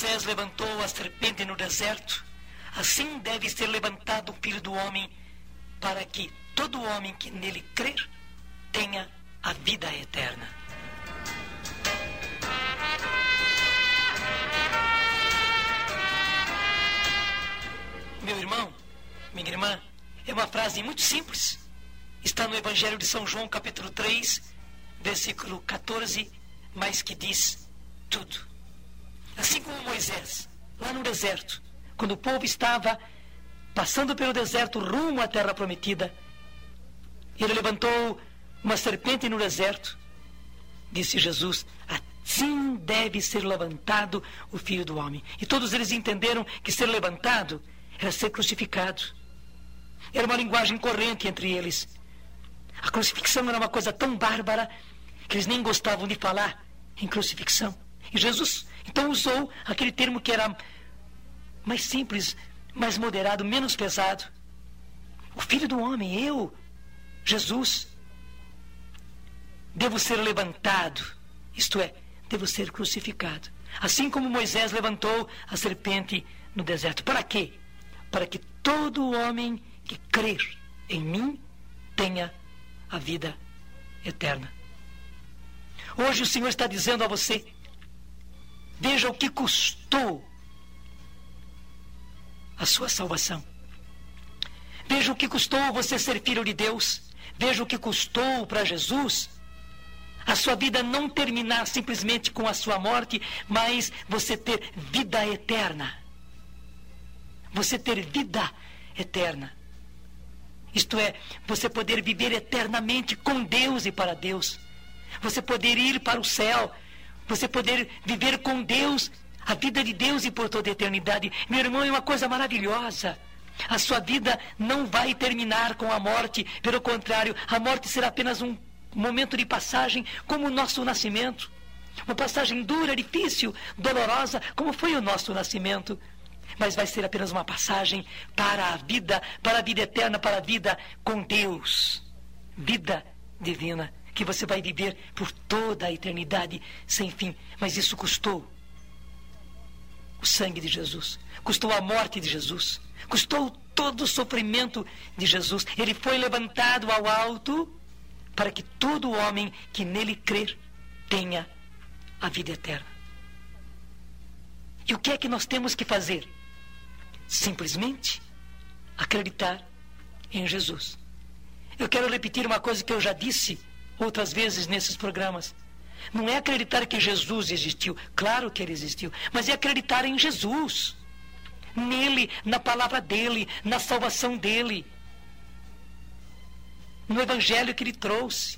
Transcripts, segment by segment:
Moisés levantou a serpente no deserto, assim deve ser levantado o Filho do Homem, para que todo homem que nele crer tenha a vida eterna. Meu irmão, minha irmã, é uma frase muito simples. Está no Evangelho de São João, capítulo 3, versículo 14, mas que diz tudo. Assim como Moisés, lá no deserto, quando o povo estava passando pelo deserto rumo à terra prometida, ele levantou uma serpente no deserto. Disse Jesus: Assim deve ser levantado o filho do homem. E todos eles entenderam que ser levantado era ser crucificado. Era uma linguagem corrente entre eles. A crucifixão era uma coisa tão bárbara que eles nem gostavam de falar em crucifixão. E Jesus então usou aquele termo que era mais simples, mais moderado, menos pesado. O filho do homem, eu, Jesus, devo ser levantado, isto é, devo ser crucificado. Assim como Moisés levantou a serpente no deserto. Para quê? Para que todo homem que crer em mim tenha a vida eterna. Hoje o Senhor está dizendo a você: veja o que custou a sua salvação. Veja o que custou você ser filho de Deus. Veja o que custou para Jesus a sua vida não terminar simplesmente com a sua morte, mas você ter vida eterna. Você ter vida eterna. Isto é, você poder viver eternamente com Deus e para Deus. Você poder ir para o céu. Você poder viver com Deus, a vida de Deus e por toda a eternidade. Meu irmão, é uma coisa maravilhosa. A sua vida não vai terminar com a morte. Pelo contrário, a morte será apenas um momento de passagem, como o nosso nascimento. Uma passagem dura, difícil, dolorosa, como foi o nosso nascimento. Mas vai ser apenas uma passagem para a vida, para a vida eterna, para a vida com Deus. Vida divina, que você vai viver por toda a eternidade sem fim. Mas isso custou o sangue de Jesus, custou a morte de Jesus, custou todo o sofrimento de Jesus. Ele foi levantado ao alto para que todo homem que nele crer tenha a vida eterna. E o que é que nós temos que fazer? Simplesmente acreditar em Jesus. Eu quero repetir uma coisa que eu já disse outras vezes nesses programas. Não é acreditar que Jesus existiu, claro que ele existiu, mas é acreditar em Jesus. Nele, na palavra dele, na salvação dele no evangelho que ele trouxe,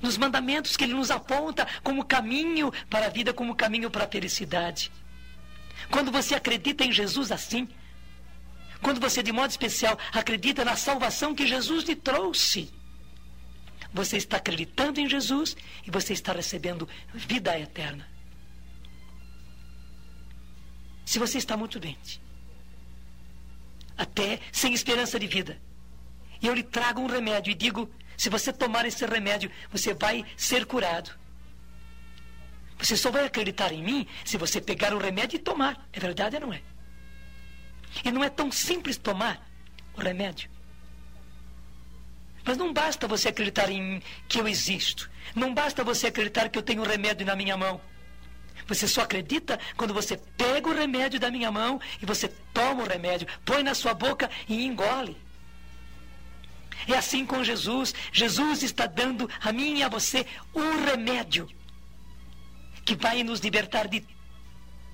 nos mandamentos que ele nos aponta como caminho para a vida, como caminho para a felicidade. Quando você acredita em Jesus assim, quando você, de modo especial, acredita na salvação que Jesus lhe trouxe, você está acreditando em Jesus e você está recebendo vida eterna. Se você está muito doente, até sem esperança de vida, e eu lhe trago um remédio e digo: se você tomar esse remédio, você vai ser curado. Você só vai acreditar em mim se você pegar o remédio e tomar. É verdade ou não é? E não é tão simples tomar o remédio. Mas não basta você acreditar em que eu existo. Não basta você acreditar que eu tenho o remédio na minha mão. Você só acredita quando você pega o remédio da minha mão e você toma o remédio, põe na sua boca e engole. É assim com Jesus. Jesus está dando a mim e a você um remédio que vai nos libertar de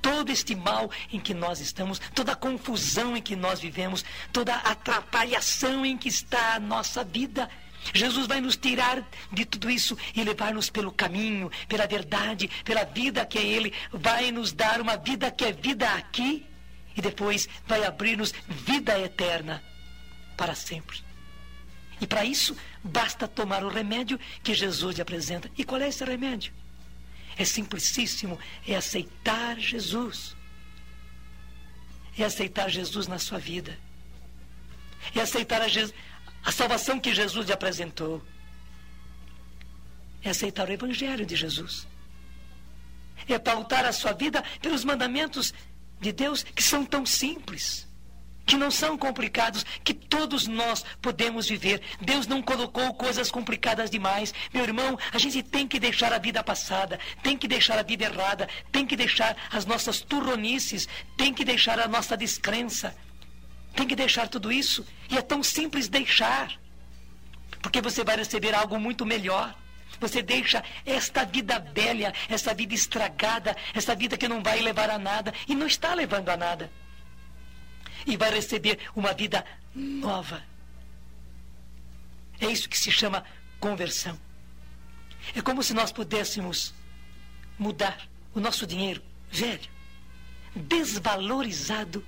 todo este mal em que nós estamos, toda a confusão em que nós vivemos, toda a atrapalhação em que está a nossa vida. Jesus vai nos tirar de tudo isso e levar-nos pelo caminho, pela verdade, pela vida que é Ele. Vai nos dar uma vida que é vida aqui e depois vai abrir-nos vida eterna para sempre. E para isso, basta tomar o remédio que Jesus lhe apresenta. E qual é esse remédio? É simplicíssimo, é aceitar Jesus. É aceitar Jesus na sua vida. É aceitar a, a salvação que Jesus lhe apresentou. É aceitar o Evangelho de Jesus. é pautar a sua vida pelos mandamentos de Deus que são tão simples, que não são complicados, que todos nós podemos viver. Deus não colocou coisas complicadas demais. Meu irmão, a gente tem que deixar a vida passada, tem que deixar a vida errada, tem que deixar as nossas turronices, tem que deixar a nossa descrença, tem que deixar tudo isso. E é tão simples deixar, porque você vai receber algo muito melhor. Você deixa esta vida velha, essa vida estragada, essa vida que não vai levar a nada e não está levando a nada. E vai receber uma vida nova. É isso que se chama conversão. É como se nós pudéssemos mudar o nosso dinheiro velho, desvalorizado,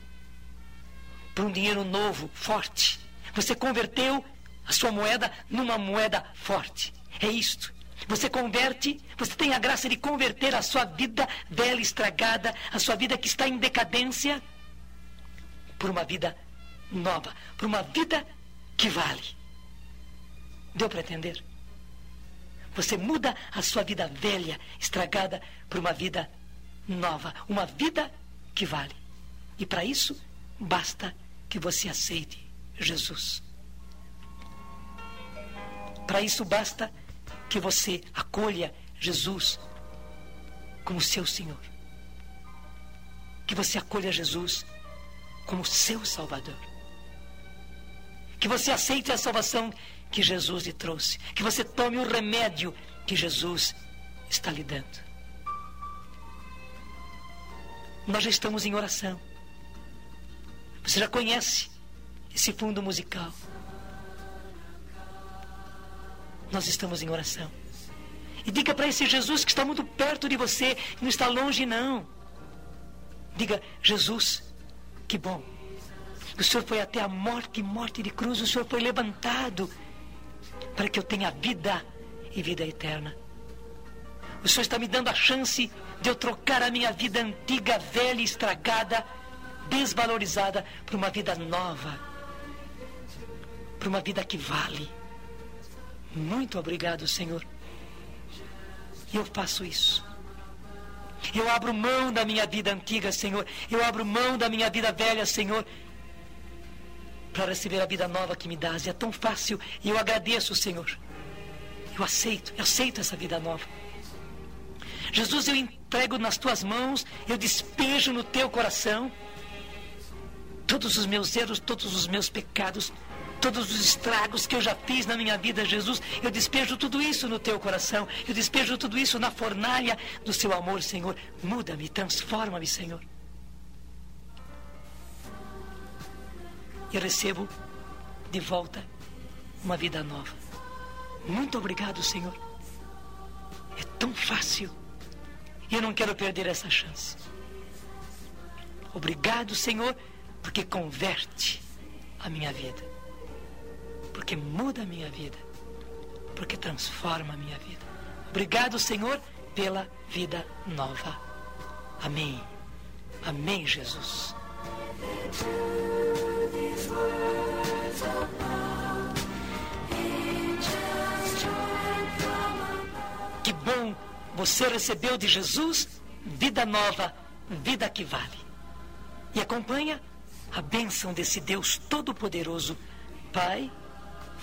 para um dinheiro novo, forte. Você converteu a sua moeda numa moeda forte. É isto. Você converte, você tem a graça de converter a sua vida velha, estragada, a sua vida que está em decadência, por uma vida nova, por uma vida que vale. Deu para entender? Você muda a sua vida velha, estragada, por uma vida nova, uma vida que vale. E para isso, basta que você aceite Jesus. Para isso, basta que você acolha Jesus como seu Senhor. Que você acolha Jesus como seu Salvador. Que você aceite a salvação que Jesus lhe trouxe. Que você tome o remédio que Jesus está lhe dando. Nós já estamos em oração. Você já conhece esse fundo musical. nós estamos em oração. E diga para esse Jesus que está muito perto de você, não está longe, não. Diga, Jesus, que bom. O Senhor foi até a morte, morte de cruz, o Senhor foi levantado para que eu tenha vida e vida eterna. O Senhor está me dando a chance de eu trocar a minha vida antiga, velha, estragada, desvalorizada, por uma vida nova, por uma vida que vale. Muito obrigado, Senhor. Eu faço isso. Eu abro mão da minha vida antiga, Senhor. Eu abro mão da minha vida velha, Senhor. Para receber a vida nova que me dás. E é tão fácil. E eu agradeço, Senhor. Eu aceito, eu aceito essa vida nova. Jesus, eu entrego nas tuas mãos, eu despejo no teu coração todos os meus erros, todos os meus pecados, todos os estragos que eu já fiz na minha vida, Jesus, eu despejo tudo isso no teu coração, eu despejo tudo isso na fornalha do seu amor, Senhor. Muda-me, transforma-me, Senhor. Eu recebo de volta uma vida nova. Muito obrigado, Senhor. É tão fácil. E eu não quero perder essa chance. Obrigado, Senhor, porque converte a minha vida porque muda a minha vida, porque transforma a minha vida. Obrigado, Senhor, pela vida nova. Amém. Amém, Jesus. Que bom você recebeu de Jesus vida nova, vida que vale. E acompanha a bênção desse Deus Todo-Poderoso, Pai,